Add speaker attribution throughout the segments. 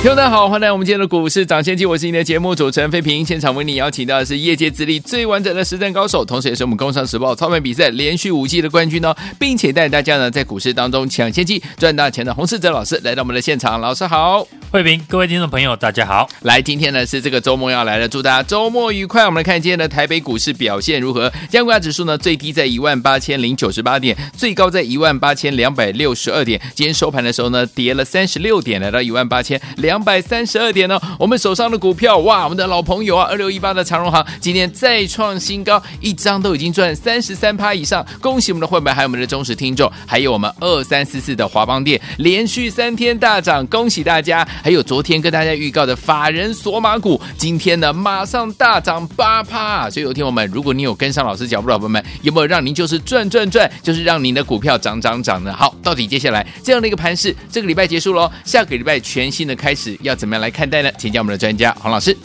Speaker 1: 听众大家好，欢迎来我们今天的股市涨先机，我是你的节目主持人费平。现场为你邀请到的是业界资历最完整的实战高手，同时也是我们工商时报操盘比赛连续五季的冠军哦，并且带大家呢在股市当中抢先机赚大钱的洪世哲老师来到我们的现场，老师好，
Speaker 2: 费平，各位听众朋友大家好。
Speaker 1: 来，今天呢是这个周末要来了，祝大家周末愉快。我们来看今天的台北股市表现如何？加权指数呢最低在一万八千零九十八点，最高在一万八千两百六十二点。今天收盘的时候呢跌了三十六点，来到一万八千千两百三十二点呢，我们手上的股票哇，我们的老朋友啊，二六一八的长荣行今天再创新高，一张都已经赚三十三趴以上，恭喜我们的会员，还有我们的忠实听众，还有我们二三四四的华邦电连续三天大涨，恭喜大家！还有昨天跟大家预告的法人索马股，今天呢马上大涨八趴，所以有听我们，如果你有跟上老师脚步的朋友们，有没有让您就是赚赚赚，就是让您的股票涨涨涨呢？好，到底接下来这样的一个盘势，这个礼拜结束喽，下个礼拜全新新的开始要。怎么样来看待呢？请教我们的专家黄老师。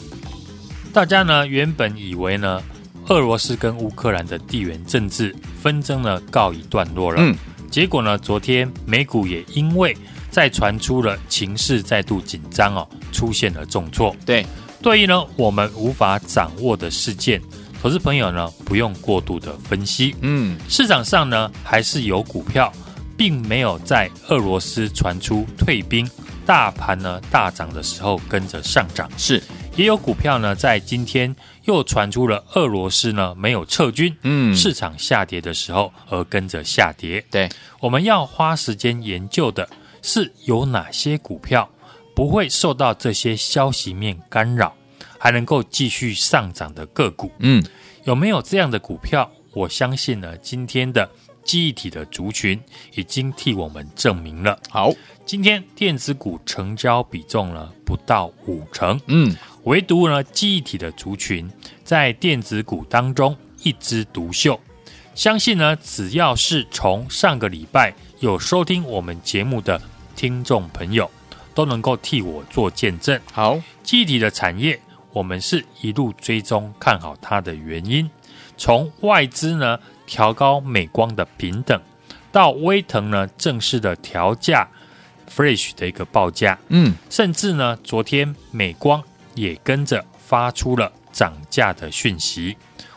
Speaker 2: 大家呢原本以为呢，俄罗斯跟乌克兰的地缘政治纷争呢告一段落了。嗯。结果呢，昨天美股也因为再传出了情势再度紧张哦，出现了重挫。
Speaker 1: 对。
Speaker 2: 对于呢我们无法掌握的事件，投资朋友呢不用过度的分析。嗯。市场上呢还是有股票，并没有在俄罗斯传出退兵。大盘呢大涨的时候跟着上涨，
Speaker 1: 是
Speaker 2: 也有股票呢在今天又传出了俄罗斯呢没有撤军，嗯，市场下跌的时候而跟着下跌。
Speaker 1: 对，
Speaker 2: 我们要花时间研究的是有哪些股票不会受到这些消息面干扰，还能够继续上涨的个股。嗯，有没有这样的股票？我相信呢，今天的。记忆体的族群已经替我们证明了。
Speaker 1: 好，
Speaker 2: 今天电子股成交比重呢不到五成，嗯，唯独呢记忆体的族群在电子股当中一枝独秀。相信呢，只要是从上个礼拜有收听我们节目的听众朋友，都能够替我做见证。
Speaker 1: 好，
Speaker 2: 记忆体的产业，我们是一路追踪看好它的原因，从外资呢。调高美光的平等，到威腾呢正式的调价，Flash 的一个报价，嗯，甚至呢昨天美光也跟着发出了涨价的讯息。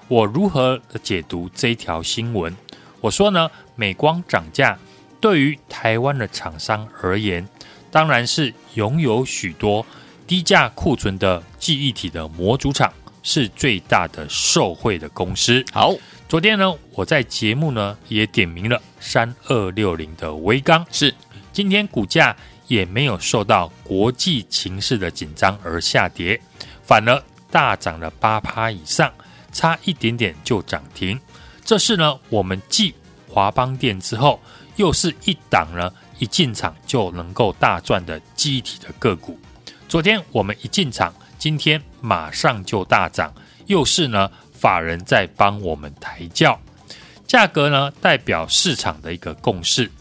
Speaker 2: 我如何解读这一条新闻？我说呢，美光涨价对于台湾的厂商而言，当然是拥有许多低价库存的记忆体的模组厂是最大的受惠的公司。
Speaker 1: 好。
Speaker 2: 昨天呢，我在节目呢也点名了三二六零的微刚，
Speaker 1: 是
Speaker 2: 今天股价也没有受到国际情势的紧张而下跌，反而大涨了八趴以上，差一点点就涨停。这是呢，我们继华邦电之后，又是一档呢一进场就能够大赚的记忆体的个股。昨天我们一进场，今天马上就大涨，又是呢。法人在帮我们抬轿，价格呢代表市场的一个共识。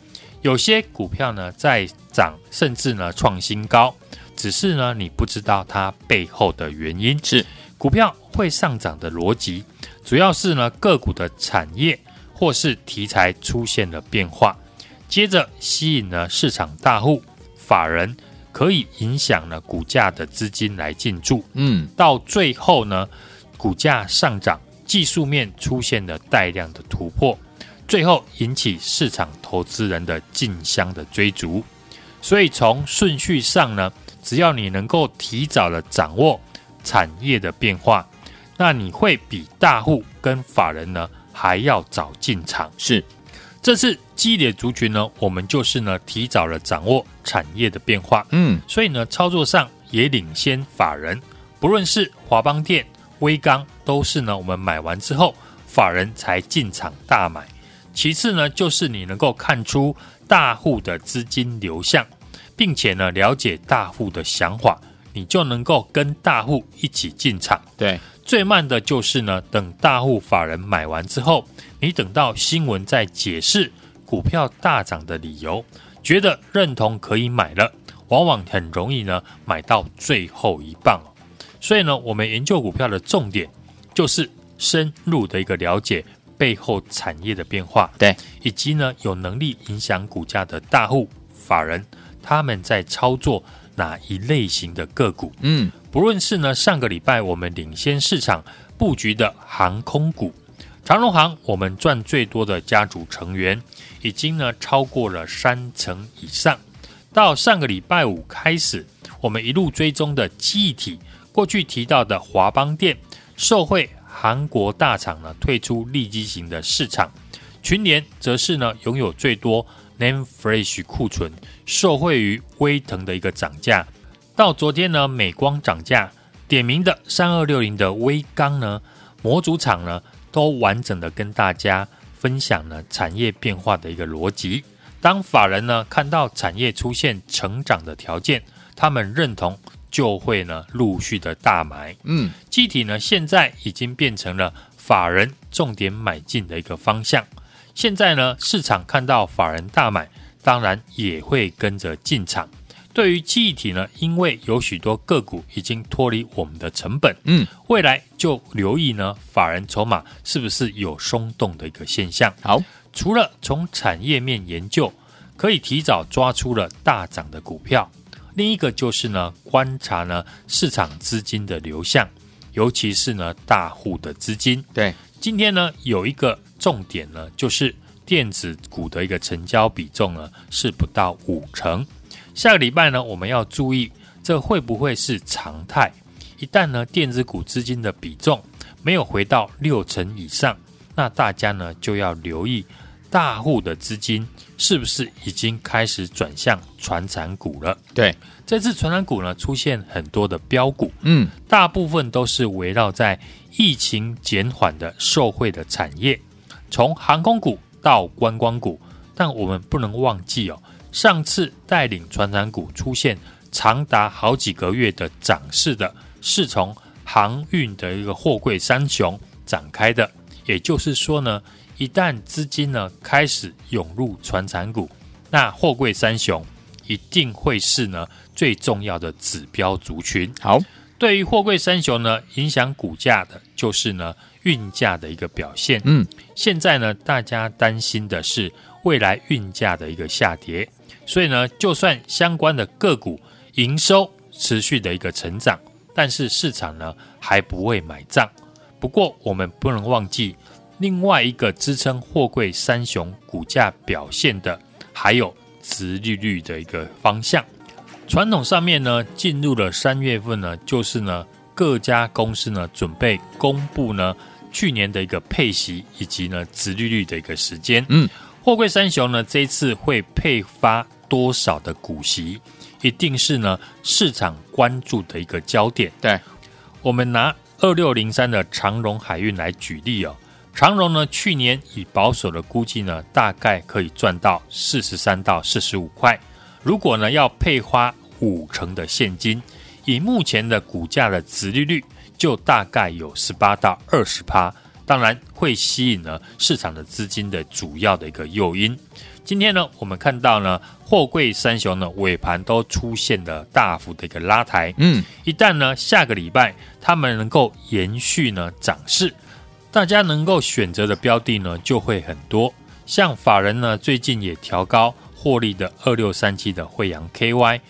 Speaker 2: 有些股票呢在涨，甚至呢创新高，只是呢你不知道它背后的原因。
Speaker 1: 是
Speaker 2: 股票会上涨的逻辑，主要是呢个股的产业或是题材出现了变化，接着吸引了市场大户、法人，可以影响了股价的资金来进驻。嗯，到最后呢。股价上涨，技术面出现了带量的突破，最后引起市场投资人的竞相的追逐。所以从顺序上呢，只要你能够提早的掌握产业的变化，那你会比大户跟法人呢还要早进场。
Speaker 1: 是，
Speaker 2: 这次激烈族群呢，我们就是呢提早了掌握产业的变化。嗯，所以呢操作上也领先法人，不论是华邦电。威刚都是呢，我们买完之后，法人才进场大买。其次呢，就是你能够看出大户的资金流向，并且呢，了解大户的想法，你就能够跟大户一起进场。
Speaker 1: 对，
Speaker 2: 最慢的就是呢，等大户法人买完之后，你等到新闻再解释股票大涨的理由，觉得认同可以买了，往往很容易呢买到最后一棒。所以呢，我们研究股票的重点就是深入的一个了解背后产业的变化，
Speaker 1: 对，
Speaker 2: 以及呢有能力影响股价的大户法人，他们在操作哪一类型的个股？
Speaker 1: 嗯，
Speaker 2: 不论是呢上个礼拜我们领先市场布局的航空股，长荣航，我们赚最多的家族成员已经呢超过了三成以上。到上个礼拜五开始，我们一路追踪的记忆体。过去提到的华邦电受惠韩国大厂呢退出利基型的市场，群联则是呢拥有最多 NAND Flash 库存，受惠于威腾的一个涨价。到昨天呢，美光涨价，点名的三二六零的威刚呢模组厂呢都完整的跟大家分享了产业变化的一个逻辑。当法人呢看到产业出现成长的条件，他们认同。就会呢陆续的大买，
Speaker 1: 嗯，
Speaker 2: 机体呢现在已经变成了法人重点买进的一个方向。现在呢市场看到法人大买，当然也会跟着进场。对于记忆体呢，因为有许多个股已经脱离我们的成本，
Speaker 1: 嗯，
Speaker 2: 未来就留意呢法人筹码是不是有松动的一个现象。
Speaker 1: 好，
Speaker 2: 除了从产业面研究，可以提早抓出了大涨的股票。另一个就是呢，观察呢市场资金的流向，尤其是呢大户的资金。
Speaker 1: 对，
Speaker 2: 今天呢有一个重点呢，就是电子股的一个成交比重呢是不到五成。下个礼拜呢，我们要注意这会不会是常态？一旦呢电子股资金的比重没有回到六成以上，那大家呢就要留意大户的资金。是不是已经开始转向传产股了？
Speaker 1: 对，
Speaker 2: 这次传产股呢出现很多的标股，
Speaker 1: 嗯，
Speaker 2: 大部分都是围绕在疫情减缓的受惠的产业，从航空股到观光股。但我们不能忘记哦，上次带领船产股出现长达好几个月的涨势的，是从航运的一个货柜三雄展开的。也就是说呢。一旦资金呢开始涌入船产股，那货柜三雄一定会是呢最重要的指标族群。
Speaker 1: 好，
Speaker 2: 对于货柜三雄呢，影响股价的就是呢运价的一个表现。
Speaker 1: 嗯，
Speaker 2: 现在呢大家担心的是未来运价的一个下跌，所以呢就算相关的个股营收持续的一个成长，但是市场呢还不会买账。不过我们不能忘记。另外一个支撑货柜三雄股价表现的，还有殖利率的一个方向。传统上面呢，进入了三月份呢，就是呢各家公司呢准备公布呢去年的一个配息以及呢殖利率的一个时间。
Speaker 1: 嗯，
Speaker 2: 货柜三雄呢这一次会配发多少的股息，一定是呢市场关注的一个焦点。
Speaker 1: 对，
Speaker 2: 我们拿二六零三的长荣海运来举例哦。长荣呢，去年以保守的估计呢，大概可以赚到四十三到四十五块。如果呢要配花五成的现金，以目前的股价的值利率，就大概有十八到二十趴。当然会吸引呢市场的资金的主要的一个诱因。今天呢，我们看到呢货柜三雄呢尾盘都出现了大幅的一个拉抬。
Speaker 1: 嗯，
Speaker 2: 一旦呢下个礼拜他们能够延续呢涨势。大家能够选择的标的呢，就会很多。像法人呢，最近也调高获利的二六三七的惠阳 KY，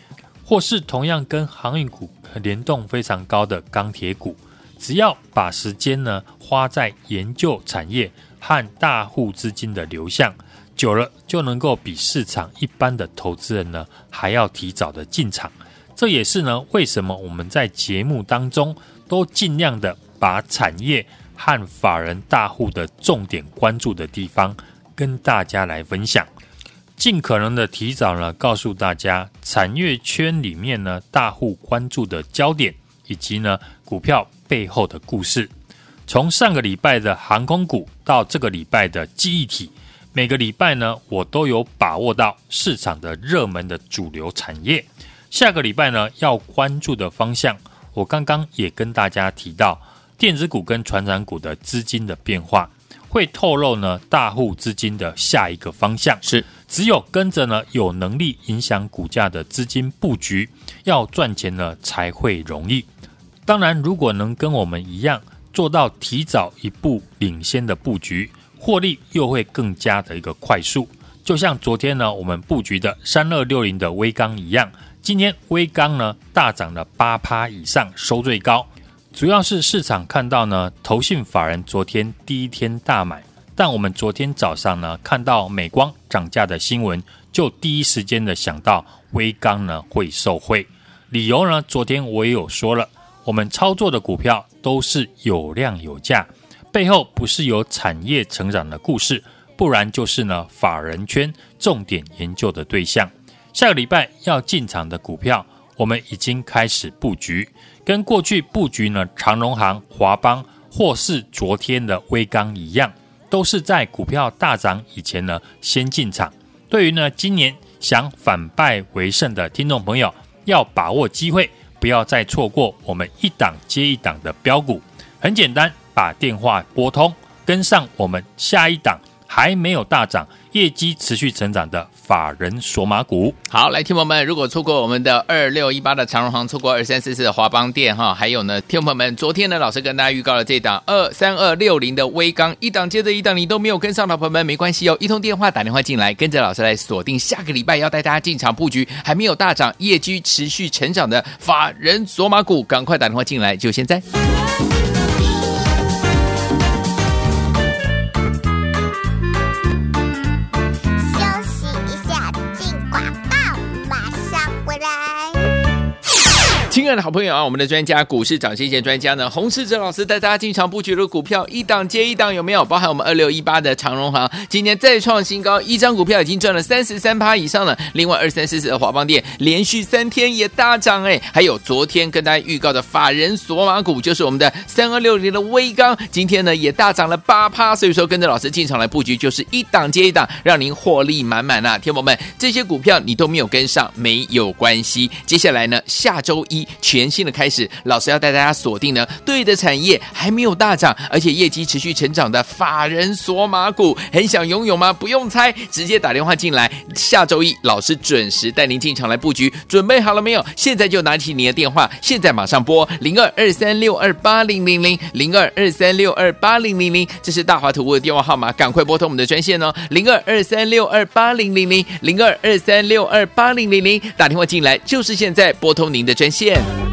Speaker 2: 或是同样跟航运股联动非常高的钢铁股，只要把时间呢花在研究产业和大户资金的流向，久了就能够比市场一般的投资人呢还要提早的进场。这也是呢为什么我们在节目当中都尽量的把产业。和法人大户的重点关注的地方，跟大家来分享，尽可能的提早呢，告诉大家产业圈里面呢大户关注的焦点，以及呢股票背后的故事。从上个礼拜的航空股到这个礼拜的记忆体，每个礼拜呢我都有把握到市场的热门的主流产业。下个礼拜呢要关注的方向，我刚刚也跟大家提到。电子股跟传产股的资金的变化，会透露呢大户资金的下一个方向。
Speaker 1: 是，
Speaker 2: 只有跟着呢有能力影响股价的资金布局，要赚钱呢才会容易。当然，如果能跟我们一样做到提早一步领先的布局，获利又会更加的一个快速。就像昨天呢，我们布局的三二六零的威刚一样，今天威刚呢大涨了八趴以上，收最高。主要是市场看到呢，投信法人昨天第一天大买，但我们昨天早上呢看到美光涨价的新闻，就第一时间的想到微刚呢会受惠。理由呢，昨天我也有说了。我们操作的股票都是有量有价，背后不是有产业成长的故事，不然就是呢法人圈重点研究的对象。下个礼拜要进场的股票，我们已经开始布局，跟过去布局呢长荣航、华邦或是昨天的微刚一样，都是在股票大涨以前呢先进场。对于呢今年想反败为胜的听众朋友，要把握机会。不要再错过我们一档接一档的标股，很简单，把电话拨通，跟上我们下一档还没有大涨、业绩持续成长的法人索马股。
Speaker 1: 好，来，听朋友们，如果错过我们的二六一八的长荣航，错过二三四四的华邦电哈，还有呢，听友们，昨天呢，老师跟大家预告了这档二三二六零的微刚，一档接着一档，你都没有跟上的朋友们，没关系哦，一通电话打电话进来，跟着老师来锁定下个礼拜要带大家进场布局，还没有大涨、业绩持续成长的法人索马股，赶快打电话进来，就现在。亲爱的好朋友啊，我们的专家股市涨先见专家呢，洪世哲老师带大家进场布局的股票一档接一档，有没有？包含我们二六一八的长荣航，今年再创新高，一张股票已经赚了三十三趴以上了。另外二三四四的华邦电连续三天也大涨哎，还有昨天跟大家预告的法人索马股，就是我们的三二六零的威刚，今天呢也大涨了八趴。所以说跟着老师进场来布局，就是一档接一档，让您获利满满啊！天宝们，这些股票你都没有跟上，没有关系。接下来呢，下周一。全新的开始，老师要带大家锁定呢，对的产业还没有大涨，而且业绩持续成长的法人索马股，很想拥有吗？不用猜，直接打电话进来。下周一，老师准时带您进场来布局，准备好了没有？现在就拿起你的电话，现在马上拨零二二三六二八零零零零二二三六二八零零零，这是大华投顾的电话号码，赶快拨通我们的专线哦，零二二三六二八零零零零二二三六二八零零零，打电话进来就是现在，拨通您的专线。in.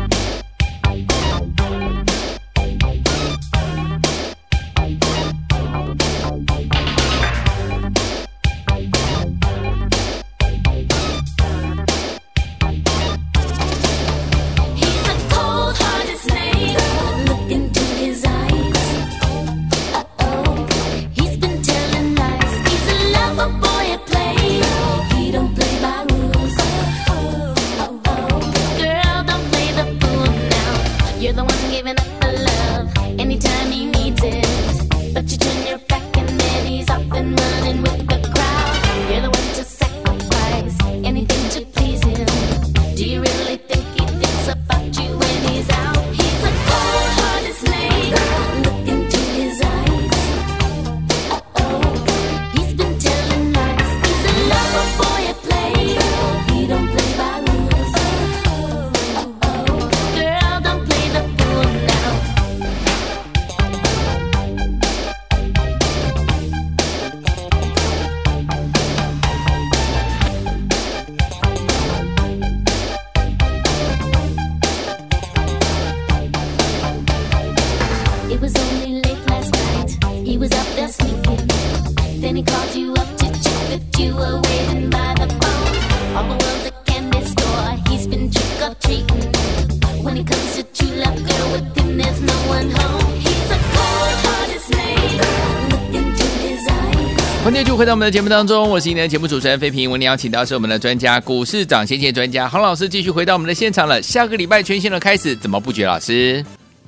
Speaker 1: 欢迎继续回到我们的节目当中，我是今天的节目主持人飞平。我们邀请到是我们的专家，股市涨先见专家洪老师，继续回到我们的现场了。下个礼拜全新的开始，怎么布局？老师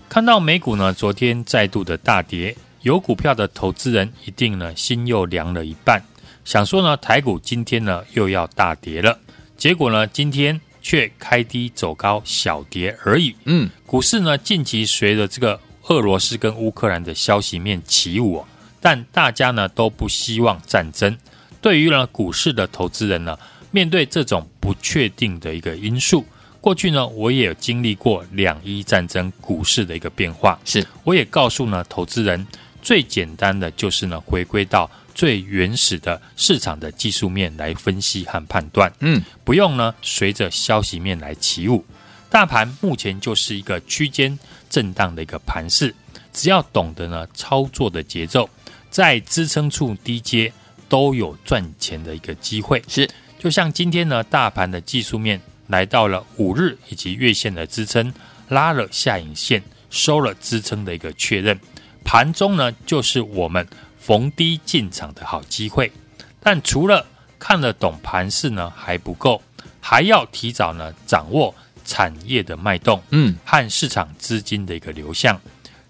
Speaker 2: 看到美股呢，昨天再度的大跌，有股票的投资人一定呢心又凉了一半，想说呢台股今天呢又要大跌了，结果呢今天却开低走高，小跌而已。嗯，股市呢近期随着这个俄罗斯跟乌克兰的消息面起舞，但大家呢都不希望战争。对于呢股市的投资人呢，面对这种不确定的一个因素，过去呢我也有经历过两伊战争股市的一个变化，
Speaker 1: 是
Speaker 2: 我也告诉呢投资人，最简单的就是呢回归到最原始的市场的技术面来分析和判断，
Speaker 1: 嗯，
Speaker 2: 不用呢随着消息面来起舞。大盘目前就是一个区间震荡的一个盘势，只要懂得呢操作的节奏，在支撑处低接都有赚钱的一个机会。
Speaker 1: 是，
Speaker 2: 就像今天呢，大盘的技术面来到了五日以及月线的支撑，拉了下影线，收了支撑的一个确认，盘中呢就是我们逢低进场的好机会。但除了看得懂盘势呢还不够，还要提早呢掌握。产业的脉动，
Speaker 1: 嗯，
Speaker 2: 和市场资金的一个流向，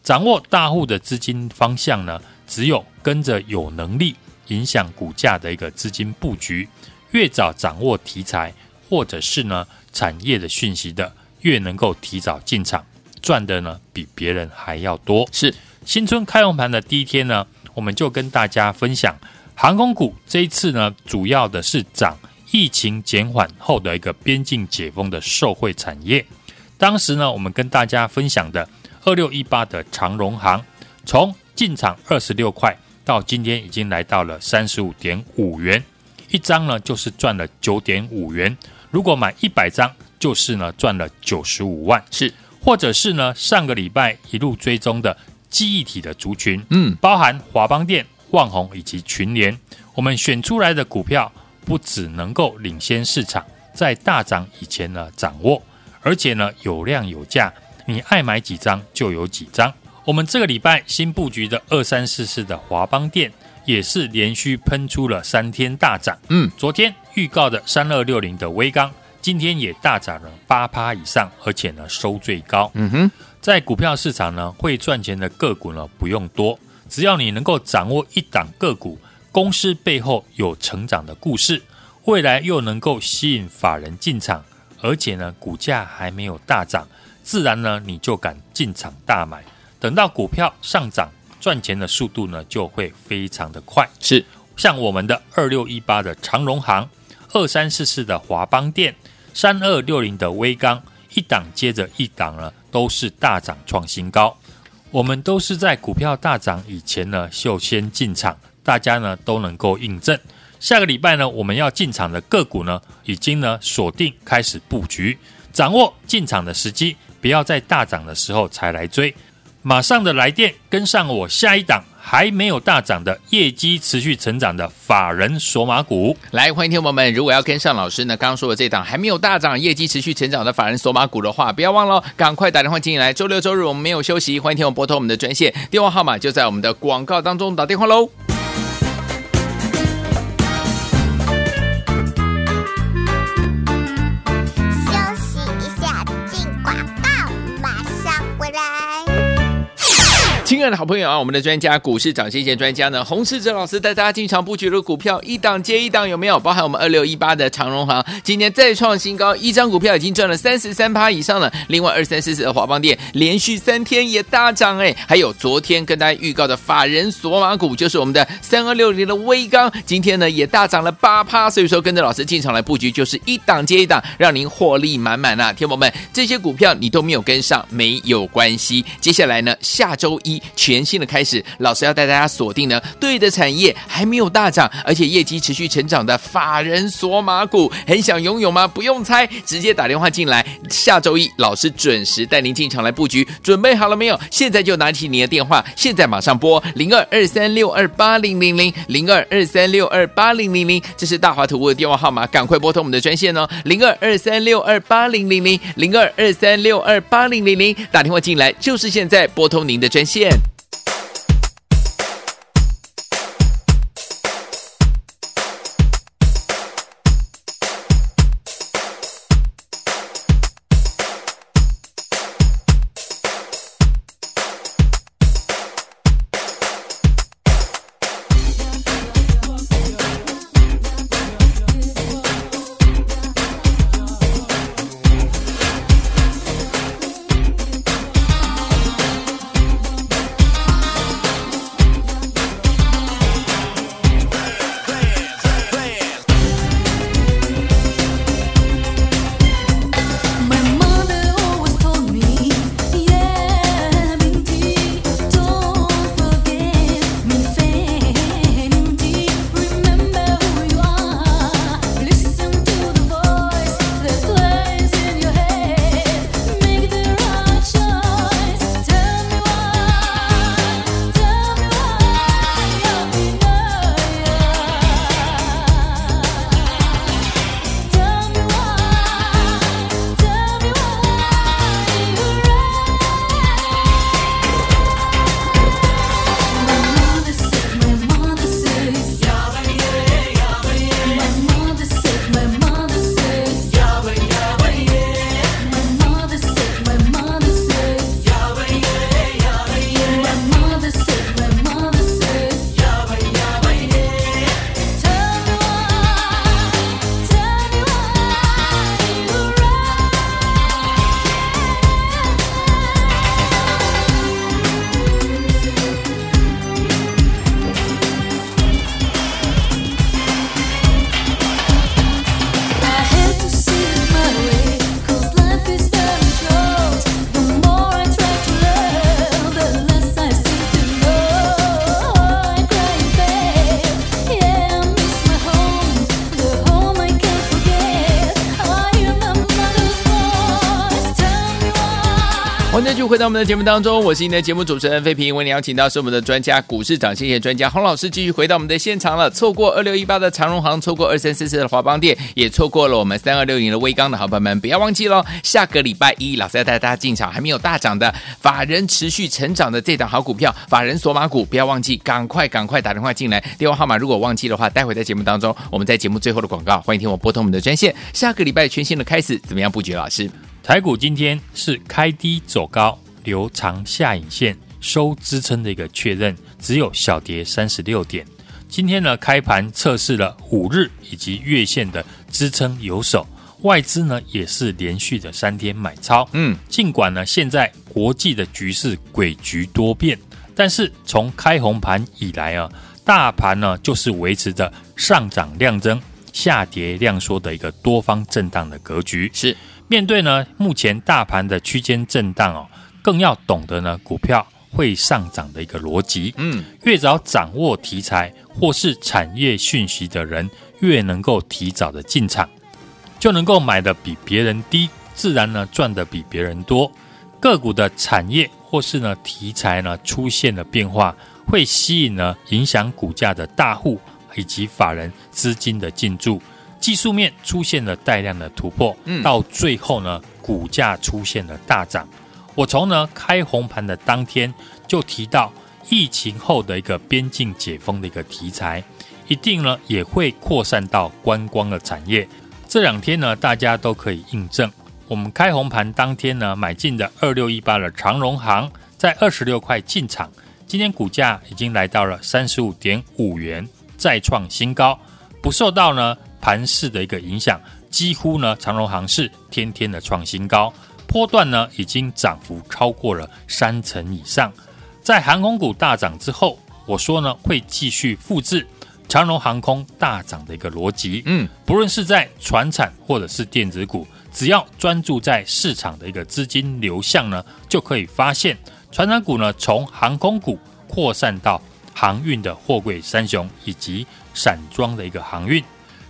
Speaker 2: 掌握大户的资金方向呢，只有跟着有能力影响股价的一个资金布局，越早掌握题材或者是呢产业的讯息的，越能够提早进场，赚的呢比别人还要多。
Speaker 1: 是
Speaker 2: 新春开红盘的第一天呢，我们就跟大家分享航空股这一次呢，主要的是涨。疫情减缓后的一个边境解封的受惠产业，当时呢，我们跟大家分享的二六一八的长荣航，从进场二十六块到今天已经来到了三十五点五元一张呢，就是赚了九点五元。如果买一百张，就是呢赚了九十五万。
Speaker 1: 是，
Speaker 2: 或者是呢上个礼拜一路追踪的记忆体的族群，
Speaker 1: 嗯，
Speaker 2: 包含华邦电、旺宏以及群联，我们选出来的股票。不只能够领先市场，在大涨以前呢掌握，而且呢有量有价，你爱买几张就有几张。我们这个礼拜新布局的二三四四的华邦店也是连续喷出了三天大涨。
Speaker 1: 嗯，
Speaker 2: 昨天预告的三二六零的威刚，今天也大涨了八趴以上，而且呢收最高。
Speaker 1: 嗯哼，
Speaker 2: 在股票市场呢会赚钱的个股呢不用多，只要你能够掌握一档个股。公司背后有成长的故事，未来又能够吸引法人进场，而且呢，股价还没有大涨，自然呢，你就敢进场大买。等到股票上涨，赚钱的速度呢，就会非常的快。
Speaker 1: 是
Speaker 2: 像我们的二六一八的长荣行，二三四四的华邦电，三二六零的威刚，一档接着一档呢，都是大涨创新高。我们都是在股票大涨以前呢，就先进场。大家呢都能够印证，下个礼拜呢我们要进场的个股呢，已经呢锁定开始布局，掌握进场的时机，不要在大涨的时候才来追，马上的来电跟上我下一档还没有大涨的业绩持续成长的法人索马股。
Speaker 1: 来，欢迎听众朋友们，如果要跟上老师呢，刚刚说的这档还没有大涨、业绩持续成长的法人索马股的话，不要忘了赶快打电话进来。周六周日我们没有休息，欢迎听众拨通我们的专线，电话号码就在我们的广告当中，打电话喽。的好朋友啊，我们的专家股市涨先见专家呢，洪世哲老师带大家进场布局的股票一档接一档，有没有？包含我们二六一八的长荣行，今天再创新高，一张股票已经赚了三十三趴以上了。另外二三四四的华邦电连续三天也大涨哎，还有昨天跟大家预告的法人索马股，就是我们的三二六零的威刚，今天呢也大涨了八趴。所以说跟着老师进场来布局，就是一档接一档，让您获利满满啊！天友们，这些股票你都没有跟上，没有关系。接下来呢，下周一。全新的开始，老师要带大家锁定呢，对的产业还没有大涨，而且业绩持续成长的法人索马股，很想拥有吗？不用猜，直接打电话进来。下周一老师准时带您进场来布局，准备好了没有？现在就拿起你的电话，现在马上拨零二二三六二八零零零零二二三六二八零零零，这是大华图的电话号码，赶快拨通我们的专线哦，零二二三六二八零零零零二二三六二八零零零，打电话进来就是现在，拨通您的专线。回到我们的节目当中，我是您的节目主持人费平，为您邀请到是我们的专家股市涨跌专家洪老师，继续回到我们的现场了。错过二六一八的长荣行，错过二三四四的华邦电，也错过了我们三二六零的威刚的好朋友们，不要忘记喽，下个礼拜一老师要带大家进场，还没有大涨的法人持续成长的这档好股票，法人索马股，不要忘记，赶快赶快打电话进来，电话号码如果忘记的话，待会在节目当中，我们在节目最后的广告，欢迎听我拨通我们的专线。下个礼拜全新的开始，怎么样布局？老师？
Speaker 2: 台股今天是开低走高，留长下影线，收支撑的一个确认，只有小跌三十六点。今天呢，开盘测试了五日以及月线的支撑有手，外资呢也是连续的三天买超。嗯，尽管呢现在国际的局势诡局多变，但是从开红盘以来啊，大盘呢就是维持着上涨量增、下跌量缩的一个多方震荡的格局。
Speaker 1: 是。
Speaker 2: 面对呢，目前大盘的区间震荡哦，更要懂得呢，股票会上涨的一个逻辑。嗯，越早掌握题材或是产业讯息的人，越能够提早的进场，就能够买的比别人低，自然呢赚的比别人多。个股的产业或是呢题材呢出现了变化，会吸引呢影响股价的大户以及法人资金的进驻。技术面出现了带量的突破，嗯，到最后呢，股价出现了大涨。我从呢开红盘的当天就提到，疫情后的一个边境解封的一个题材，一定呢也会扩散到观光的产业。这两天呢，大家都可以印证。我们开红盘当天呢，买进的二六一八的长荣航，在二十六块进场，今天股价已经来到了三十五点五元，再创新高，不受到呢。盘势的一个影响，几乎呢，长荣航是天天的创新高，波段呢已经涨幅超过了三成以上。在航空股大涨之后，我说呢会继续复制长荣航空大涨的一个逻辑。嗯，不论是在船产或者是电子股，只要专注在市场的一个资金流向呢，就可以发现船产股呢从航空股扩散到航运的货柜三雄以及散装的一个航运。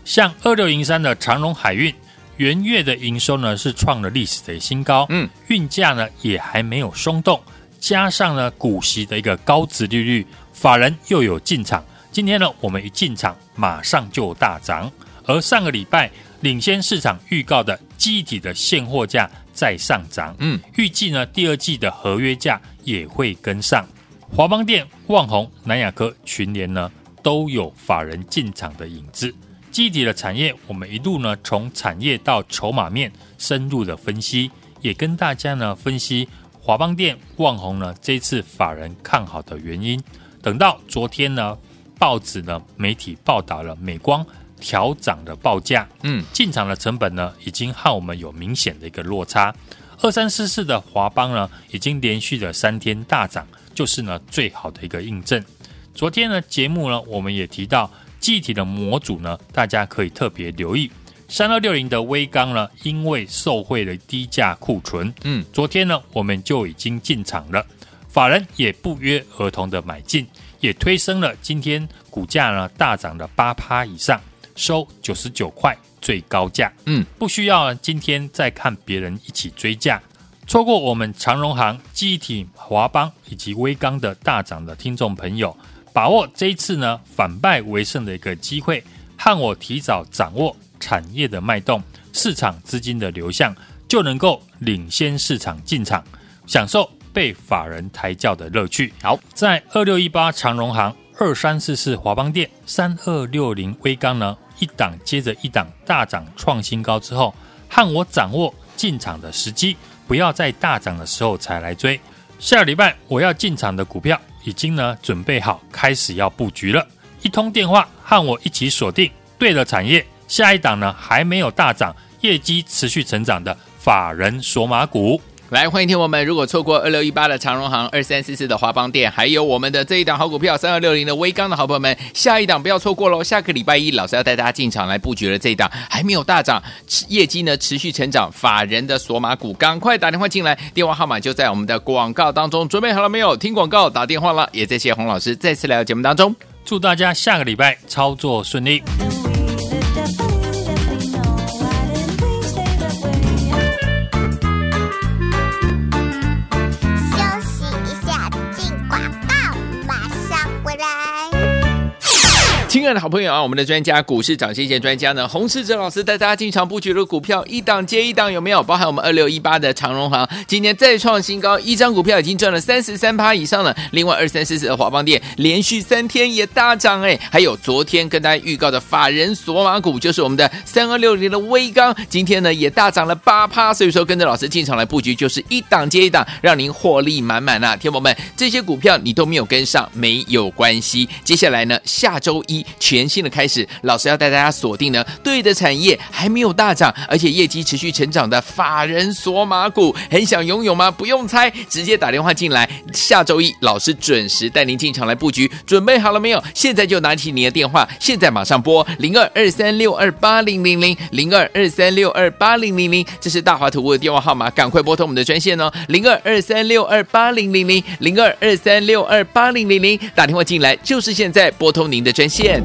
Speaker 2: 像二六零三的长荣海运，元月的营收呢是创了历史的新高，嗯，运价呢也还没有松动，加上呢股息的一个高值利率，法人又有进场，今天呢我们一进场马上就大涨，而上个礼拜领先市场预告的记忆体的现货价在上涨，嗯，预计呢第二季的合约价也会跟上，华邦电、旺宏、南亚科、群联呢都有法人进场的影子。基底的产业，我们一路呢从产业到筹码面深入的分析，也跟大家呢分析华邦电、旺宏呢这次法人看好的原因。等到昨天呢，报纸呢媒体报道了美光调涨的报价，嗯，进场的成本呢已经和我们有明显的一个落差。二三四四的华邦呢已经连续的三天大涨，就是呢最好的一个印证。昨天呢节目呢我们也提到。记忆体的模组呢，大家可以特别留意。三二六零的微钢呢，因为受惠了低价库存，嗯，昨天呢我们就已经进场了，法人也不约而同的买进，也推升了今天股价呢大涨了八趴以上，收九十九块最高价，嗯，不需要今天再看别人一起追价，错过我们长荣行、记忆体、华邦以及微钢的大涨的听众朋友。把握这一次呢反败为胜的一个机会，和我提早掌握产业的脉动、市场资金的流向，就能够领先市场进场，享受被法人抬轿的乐趣。好，在二六一八长荣行、二三四四华邦店、三二六零威刚呢，一档接着一档大涨创新高之后，和我掌握进场的时机，不要在大涨的时候才来追。下个礼拜我要进场的股票。已经呢准备好开始要布局了，一通电话和我一起锁定对的产业，下一档呢还没有大涨，业绩持续成长的法人索马股。
Speaker 1: 来，欢迎听我们，如果错过二六一八的长荣行、二三四四的华邦电，还有我们的这一档好股票三二六零的威刚的好朋友们，下一档不要错过喽！下个礼拜一，老师要带大家进场来布局了这一档还没有大涨，业绩呢持续成长，法人的索马股，赶快打电话进来，电话号码就在我们的广告当中，准备好了没有？听广告打电话了，也谢谢洪老师再次来到节目当中，
Speaker 2: 祝大家下个礼拜操作顺利。
Speaker 1: 亲爱的好朋友啊，我们的专家股市涨先线专家呢，洪世哲老师带大家进场布局的股票一档接一档，有没有？包含我们二六一八的长荣行，今年再创新高，一张股票已经赚了三十三趴以上了。另外二三四四的华邦电连续三天也大涨哎，还有昨天跟大家预告的法人索马股，就是我们的三二六零的威刚，今天呢也大涨了八趴。所以说跟着老师进场来布局，就是一档接一档，让您获利满满啊！天宝们，这些股票你都没有跟上，没有关系。接下来呢，下周一全新的开始，老师要带大家锁定呢对的产业，还没有大涨，而且业绩持续成长的法人索马股，很想拥有吗？不用猜，直接打电话进来。下周一老师准时带您进场来布局，准备好了没有？现在就拿起你的电话，现在马上拨零二二三六二八零零零零二二三六二八零零零，这是大华图物的电话号码，赶快拨通我们的专线哦，零二二三六二八零零零零二二三六二八零零零，打电话进来就是现在，拨通您的专线。